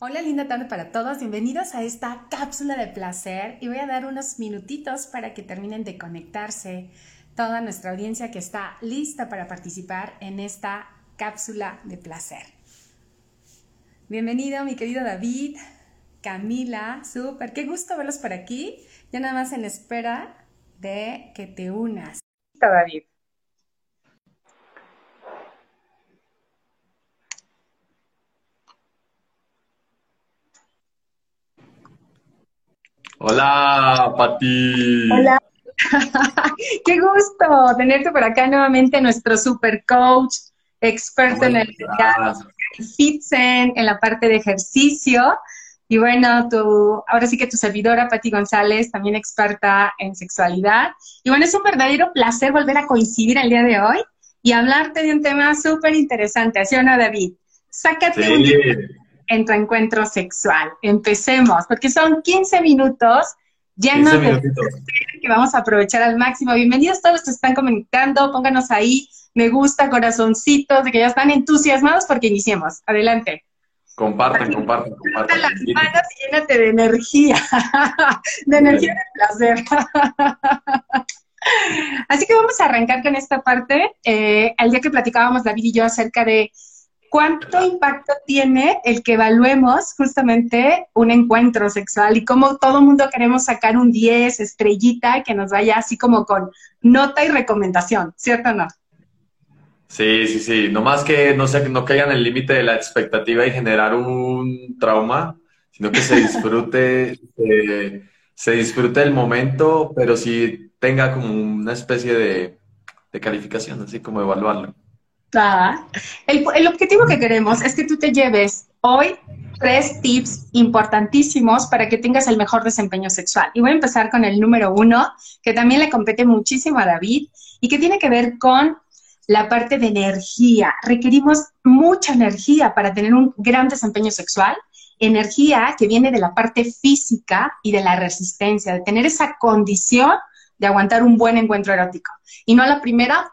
Hola, linda tarde para todos. Bienvenidos a esta cápsula de placer y voy a dar unos minutitos para que terminen de conectarse toda nuestra audiencia que está lista para participar en esta cápsula de placer. Bienvenido, mi querido David, Camila, súper, qué gusto verlos por aquí. Ya nada más en espera de que te unas. David. Hola, Pati. Hola. Qué gusto tenerte por acá nuevamente, nuestro super coach, experto en el fitsen, en la parte de ejercicio. Y bueno, tu, ahora sí que tu servidora, Pati González, también experta en sexualidad. Y bueno, es un verdadero placer volver a coincidir el día de hoy y hablarte de un tema súper interesante. ¿Así o no, David? Sácate un en tu encuentro sexual. Empecemos, porque son 15 minutos llenos de que vamos a aprovechar al máximo. Bienvenidos todos los que están comunicando, pónganos ahí me gusta, corazoncitos, de que ya están entusiasmados porque iniciemos. Adelante. Comparten, comparten, comparten. las manos y llénate de energía, de energía de placer. Así que vamos a arrancar con esta parte. Eh, el día que platicábamos David y yo acerca de ¿Cuánto impacto tiene el que evaluemos justamente un encuentro sexual y cómo todo mundo queremos sacar un 10, estrellita, que nos vaya así como con nota y recomendación, ¿cierto o no? Sí, sí, sí. No más que no, sea, no caigan el límite de la expectativa y generar un trauma, sino que se disfrute, se disfrute el momento, pero sí tenga como una especie de, de calificación, así como evaluarlo. El, objetivo que queremos es que tú te lleves hoy tres tips importantísimos para que tengas el mejor desempeño sexual. Y voy a empezar con el número uno, que también le compete muchísimo a David y que tiene que ver con la parte de energía. Requerimos mucha energía para tener un gran desempeño sexual. Energía que viene de la parte física y de la resistencia, de tener esa condición de aguantar un buen encuentro erótico. Y no a la primera,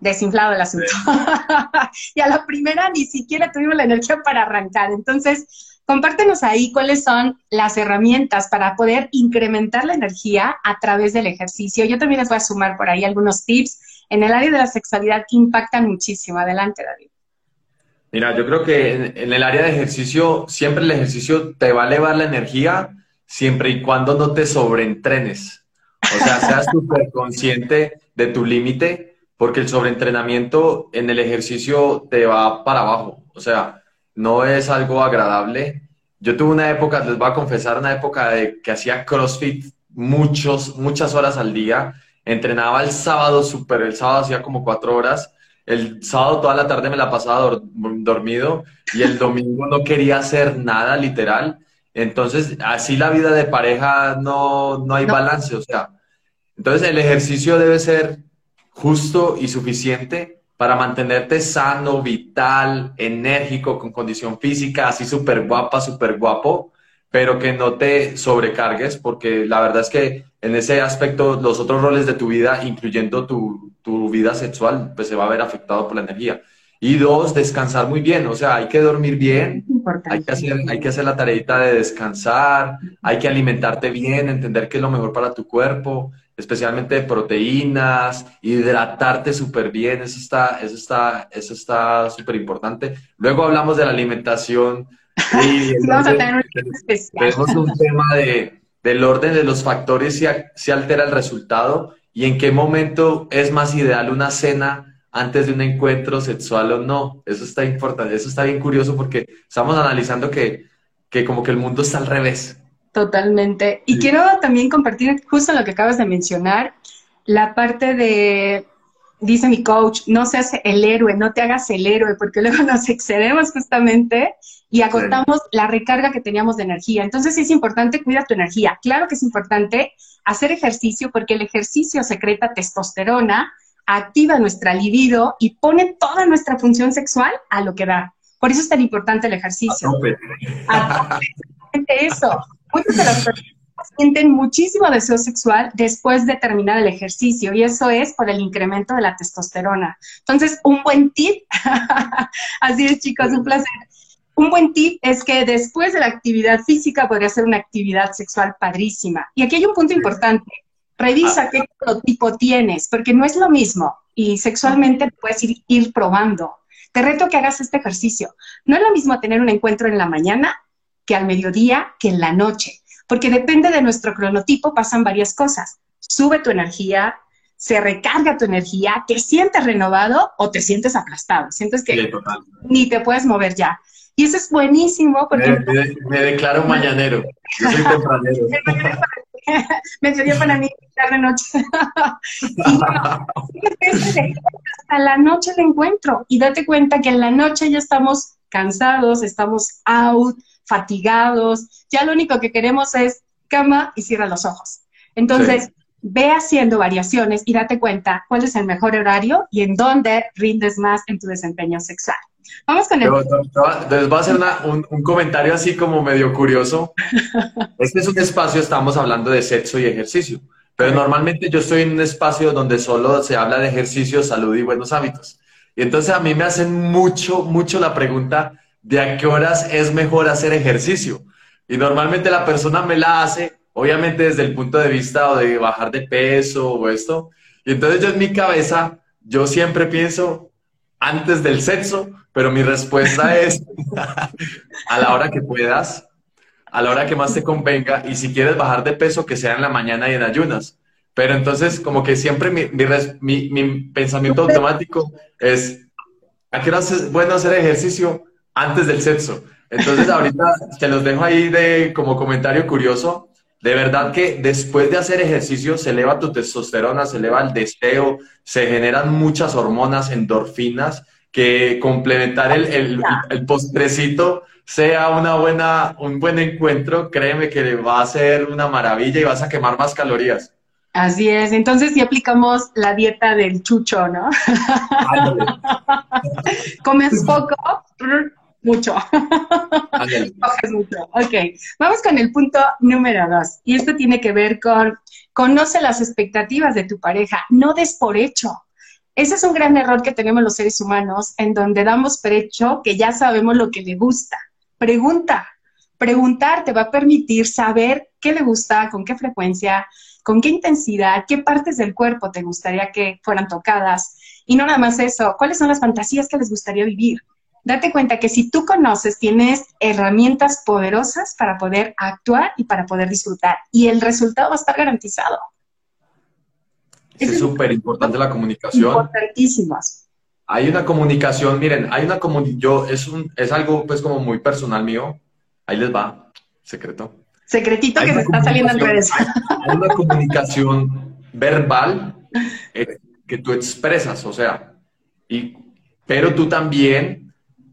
desinflado el asunto. y a la primera ni siquiera tuvimos la energía para arrancar. Entonces, compártenos ahí cuáles son las herramientas para poder incrementar la energía a través del ejercicio. Yo también les voy a sumar por ahí algunos tips en el área de la sexualidad que impactan muchísimo. Adelante, David. Mira, yo creo que en, el área de ejercicio, siempre el ejercicio te va a elevar la energía siempre y cuando no te sobreentrenes. O sea, seas súper consciente de tu límite porque el sobreentrenamiento en el ejercicio te va para abajo, o sea, no es algo agradable. Yo tuve una época, les voy a confesar, una época de que hacía CrossFit muchos, muchas horas al día, entrenaba el sábado súper, el sábado hacía como cuatro horas, el sábado toda la tarde me la pasaba dormido y el domingo no quería hacer nada, literal. Entonces, así la vida de pareja no, no hay balance, o sea, entonces el ejercicio debe ser justo y suficiente para mantenerte sano, vital, enérgico, con condición física, así súper guapa, súper guapo, pero que no te sobrecargues, porque la verdad es que en ese aspecto los otros roles de tu vida, incluyendo tu, tu vida sexual, pues se va a ver afectado por la energía. Y dos, descansar muy bien, o sea, hay que dormir bien, hay que, hacer, hay que hacer la tareita de descansar, hay que alimentarte bien, entender qué es lo mejor para tu cuerpo, especialmente proteínas, hidratarte súper bien, eso está, eso está, eso está súper importante. Luego hablamos de la alimentación. Y Vamos a tener un especial. Tenemos un tema de, del orden de los factores si, si altera el resultado y en qué momento es más ideal una cena antes de un encuentro sexual o no. Eso está importante, eso está bien curioso porque estamos analizando que, que como que el mundo está al revés. Totalmente. Y quiero también compartir justo lo que acabas de mencionar, la parte de, dice mi coach, no seas el héroe, no te hagas el héroe, porque luego nos excedemos justamente y agotamos la recarga que teníamos de energía. Entonces es importante cuidar tu energía. Claro que es importante hacer ejercicio porque el ejercicio secreta testosterona, activa nuestra libido y pone toda nuestra función sexual a lo que da. Por eso es tan importante el ejercicio. eso. Muchas de las personas sienten muchísimo deseo sexual después de terminar el ejercicio y eso es por el incremento de la testosterona. Entonces, un buen tip. Así es, chicos, un placer. un buen tip es que después de la actividad física podría ser una actividad sexual padrísima. Y aquí hay un punto importante. Revisa ah. qué tipo tienes, porque no es lo mismo y sexualmente puedes ir, ir probando. Te reto que hagas este ejercicio. No es lo mismo tener un encuentro en la mañana que al mediodía que en la noche, porque depende de nuestro cronotipo, pasan varias cosas. Sube tu energía, se recarga tu energía, te sientes renovado o te sientes aplastado, sientes que ni te puedes mover ya. Y eso es buenísimo porque... Me, declaro mañanero, yo soy tempranero. me para mí tarde noche. hasta la noche el encuentro y date cuenta que en la noche ya estamos cansados, estamos out, fatigados, ya lo único que queremos es cama y cierra los ojos. Entonces, ve haciendo variaciones y date cuenta cuál es el mejor horario y en dónde rindes más en tu desempeño sexual. Vamos con el... Les voy a hacer un, comentario así como medio curioso. Este es un espacio, estamos hablando de sexo y ejercicio, pero normalmente yo estoy en un espacio donde solo se habla de ejercicio, salud y buenos hábitos. Y entonces a mí me hacen mucho, mucho la pregunta de a qué horas es mejor hacer ejercicio. Y normalmente la persona me la hace obviamente desde el punto de vista o de bajar de peso o esto. Y entonces yo en mi cabeza, yo siempre pienso antes del sexo, pero mi respuesta es a la hora que puedas, a la hora que más te convenga, y si quieres bajar de peso, que sea en la mañana y en ayunas. Pero entonces, como que siempre mi, mi, mi, pensamiento automático es, ¿a qué hora es bueno hacer ejercicio? Antes del sexo. Entonces, ahorita te los dejo ahí de como comentario curioso. De verdad que después de hacer ejercicio se eleva tu testosterona, se eleva el deseo, se generan muchas hormonas, endorfinas, que complementar el, el, postrecito sea una buena, un buen encuentro, créeme que va a ser una maravilla y vas a quemar más calorías. Así es, entonces si aplicamos la dieta del chucho, ¿no? Comes poco, mucho. mucho. Ok, vamos con el punto número dos. Y esto tiene que ver con conoce las expectativas de tu pareja, no des por hecho. Ese es un gran error que tenemos los seres humanos, en donde damos por hecho que ya sabemos lo que le gusta. Pregunta. Preguntar te va a permitir saber qué le gusta, con qué frecuencia, con qué intensidad, qué partes del cuerpo te gustaría que fueran tocadas. Y no nada más eso, cuáles son las fantasías que les gustaría vivir date cuenta que si tú conoces, tienes herramientas poderosas para poder actuar y para poder disfrutar. Y el resultado va a estar garantizado. Es súper importante la comunicación. Importantísimas. Hay una comunicación, miren, hay una comunicación, yo, es, un, es algo pues como muy personal mío. Ahí les va, secreto. Secretito que se está saliendo en redes. Hay una comunicación verbal eh, que tú expresas, o sea, y, pero tú también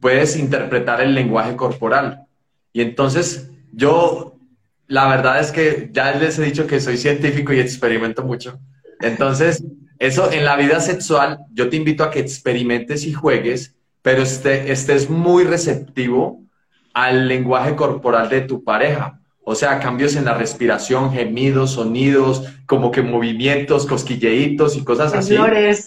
puedes interpretar el lenguaje corporal. Y entonces yo, la verdad es que ya les he dicho que soy científico y experimento mucho. Entonces, eso en la vida sexual, yo te invito a que experimentes y juegues, pero esté, estés muy receptivo al lenguaje corporal de tu pareja. O sea, cambios en la respiración, gemidos, sonidos, como que movimientos, cosquilleitos y cosas así.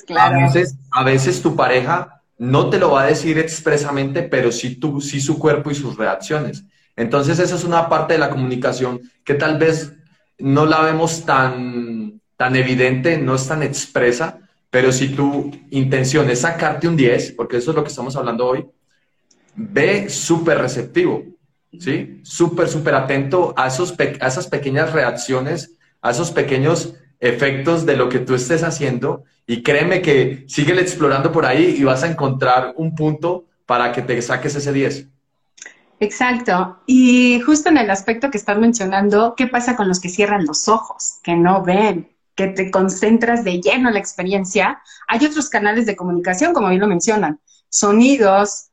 claro. A veces, a veces tu pareja no te lo va a decir expresamente, pero sí, tú, sí su cuerpo y sus reacciones. Entonces, esa es una parte de la comunicación que tal vez no la vemos tan, tan evidente, no es tan expresa, pero si tu intención es sacarte un 10, porque eso es lo que estamos hablando hoy, ve súper receptivo, ¿sí? Súper, súper atento a, esos a esas pequeñas reacciones, a esos pequeños efectos de lo que tú estés haciendo y créeme que sigue explorando por ahí y vas a encontrar un punto para que te saques ese 10. Exacto. Y justo en el aspecto que estás mencionando, ¿qué pasa con los que cierran los ojos, que no ven, que te concentras de lleno en la experiencia? Hay otros canales de comunicación, como bien lo mencionan, sonidos,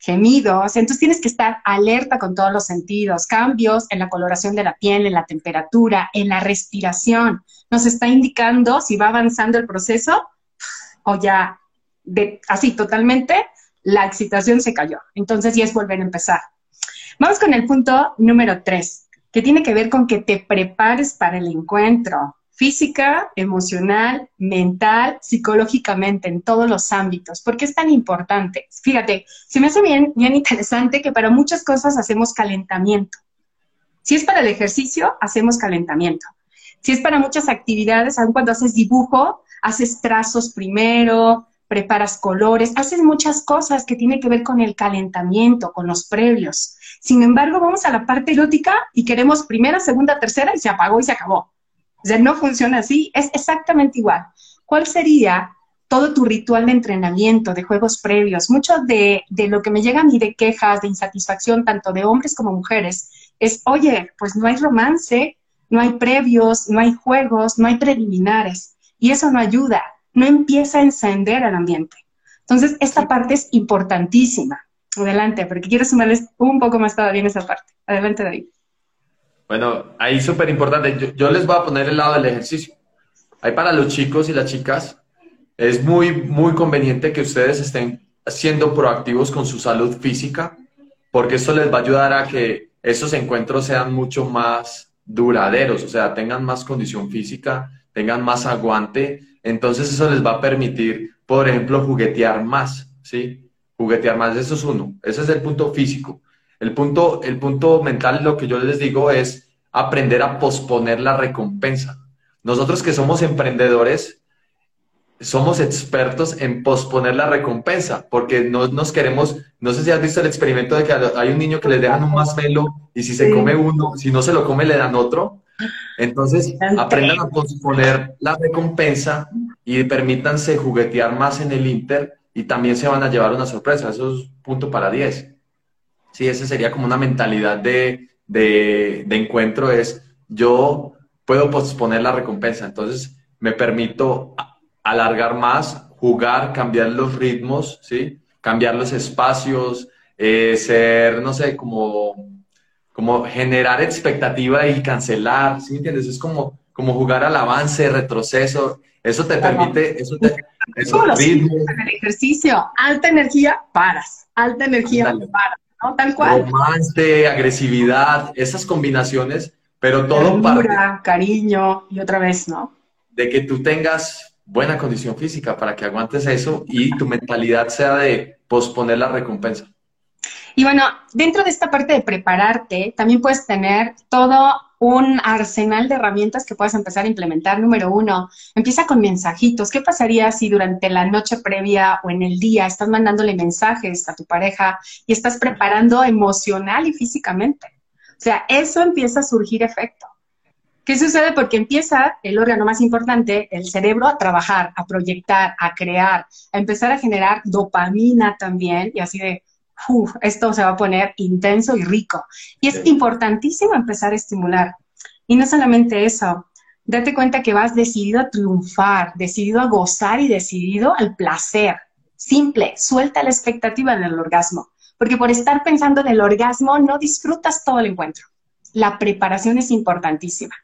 gemidos, entonces tienes que estar alerta con todos los sentidos, cambios en la coloración de la piel, en la temperatura, en la respiración, nos está indicando si va avanzando el proceso o ya de, así totalmente la excitación se cayó. Entonces ya es volver a empezar. Vamos con el punto número tres, que tiene que ver con que te prepares para el encuentro. Física, emocional, mental, psicológicamente, en todos los ámbitos. ¿Por qué es tan importante? Fíjate, se me hace bien, bien interesante que para muchas cosas hacemos calentamiento. Si es para el ejercicio, hacemos calentamiento. Si es para muchas actividades, aun cuando haces dibujo, haces trazos primero, preparas colores, haces muchas cosas que tienen que ver con el calentamiento, con los previos. Sin embargo, vamos a la parte erótica y queremos primera, segunda, tercera y se apagó y se acabó. O sea, no funciona así, es exactamente igual. ¿Cuál sería todo tu ritual de entrenamiento, de juegos previos? Mucho de, de lo que me llega a mí de quejas, de insatisfacción, tanto de hombres como mujeres, es, oye, pues no hay romance, no hay previos, no hay juegos, no hay preliminares. Y eso no ayuda, no empieza a encender el ambiente. Entonces, esta parte es importantísima. Adelante, porque quiero sumarles un poco más todavía en esa parte. Adelante, David. Bueno, ahí súper importante. Yo, les voy a poner el lado del ejercicio. Ahí para los chicos y las chicas, es muy, muy conveniente que ustedes estén siendo proactivos con su salud física, porque esto les va a ayudar a que esos encuentros sean mucho más duraderos, o sea, tengan más condición física, tengan más aguante. Entonces eso les va a permitir, por ejemplo, juguetear más, ¿sí? Juguetear más, eso es uno. Ese es el punto físico. El punto, el punto mental, lo que yo les digo es aprender a posponer la recompensa. Nosotros que somos emprendedores, somos expertos en posponer la recompensa, porque no nos queremos, no sé si has visto el experimento de que hay un niño que le dejan un masmelo y si se come uno, si no se lo come le dan otro. Entonces, aprendan a posponer la recompensa y permítanse juguetear más en el Inter y también se van a llevar una sorpresa. Eso es punto para 10. Sí, esa sería como una mentalidad de, encuentro, es yo puedo posponer la recompensa, entonces me permito alargar más, jugar, cambiar los ritmos, ¿sí? Cambiar los espacios, eh, ser, no sé, como, como generar expectativa y cancelar, ¿sí entiendes? Es como, como jugar al avance, retroceso, eso te permite, eso te, eso, ritmo. En el ejercicio, alta energía, paras, alta energía, paras. ¿No? Tal cual. Romance, agresividad, esas combinaciones, pero todo para... cariño y otra vez, ¿no? De que tú tengas buena condición física para que aguantes eso y tu mentalidad sea de posponer la recompensa. Y bueno, dentro de esta parte de prepararte, también puedes tener todo un arsenal de herramientas que puedes empezar a implementar. Número uno, empieza con mensajitos. ¿Qué pasaría si durante la noche previa o en el día estás mandándole mensajes a tu pareja y estás preparando emocional y físicamente? O sea, eso empieza a surgir efecto. ¿Qué sucede? Porque empieza el órgano más importante, el cerebro, a trabajar, a proyectar, a crear, a empezar a generar dopamina también y así de, esto se va a poner intenso y rico. Y es importantísimo empezar a estimular. Y no solamente eso, date cuenta que vas decidido a triunfar, decidido a gozar y decidido al placer. Simple, suelta la expectativa del orgasmo, porque por estar pensando en el orgasmo no disfrutas todo el encuentro. La preparación es importantísima.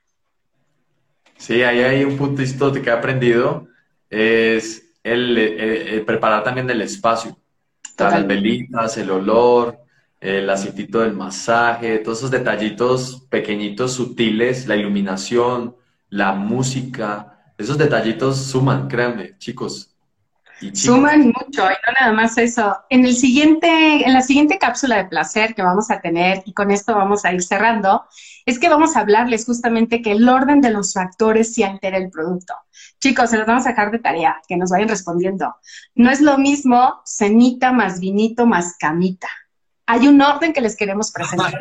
Sí, ahí hay un puntito que he aprendido, es el preparar también el espacio las velitas, el olor, el aceitito del masaje, todos esos detallitos pequeñitos, sutiles, la iluminación, la música, esos detallitos suman, créanme, chicos. Suman mucho, y no nada más eso. En el siguiente, en la siguiente cápsula de placer que vamos a tener, y con esto vamos a ir cerrando, es que vamos a hablarles justamente que el orden de los factores sí altera el producto. Chicos, se los vamos a dejar de tarea, que nos vayan respondiendo. No es lo mismo cenita más vinito más camita. Hay un orden que les queremos presentar.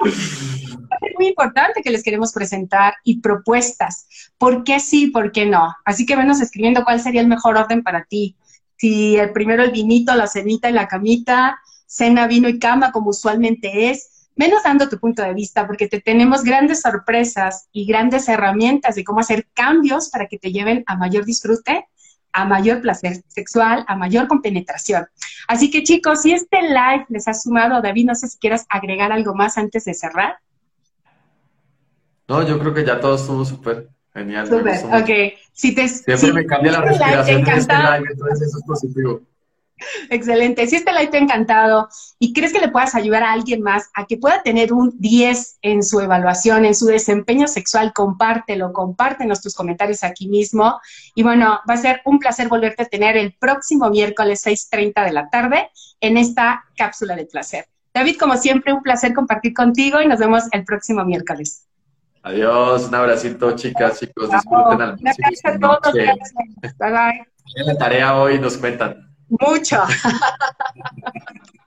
muy importante que les queremos presentar y propuestas. ¿Por qué sí, por qué no? Así que venos escribiendo cuál sería el mejor orden para ti. Si el primero el vinito, la cenita y la camita, cena, vino y cama, como usualmente es, menos dando tu punto de vista, porque te tenemos grandes sorpresas y grandes herramientas de cómo hacer cambios para que te lleven a mayor disfrute, a mayor placer sexual, a mayor compenetración. Así que chicos, si este live les ha sumado, David, no sé si quieras agregar algo más antes de cerrar. No, yo creo que ya todo estuvo súper genial. Súper, ok. Si te, Siempre me cambia la respiración de este live, entonces eso es positivo. Excelente. Si este live te ha encantado y crees que le puedas ayudar a alguien más a que pueda tener un 10 en su evaluación, en su desempeño sexual, compártelo, compártenos tus comentarios aquí mismo. Y bueno, va a ser un placer volverte a tener el próximo miércoles 6.30 de la tarde en esta cápsula de placer. David, como siempre, un placer compartir contigo y nos vemos el próximo miércoles. Adiós, un abracito, chicas, chicos. Disfruten al bye. la tarea hoy nos cuentan. Mucho.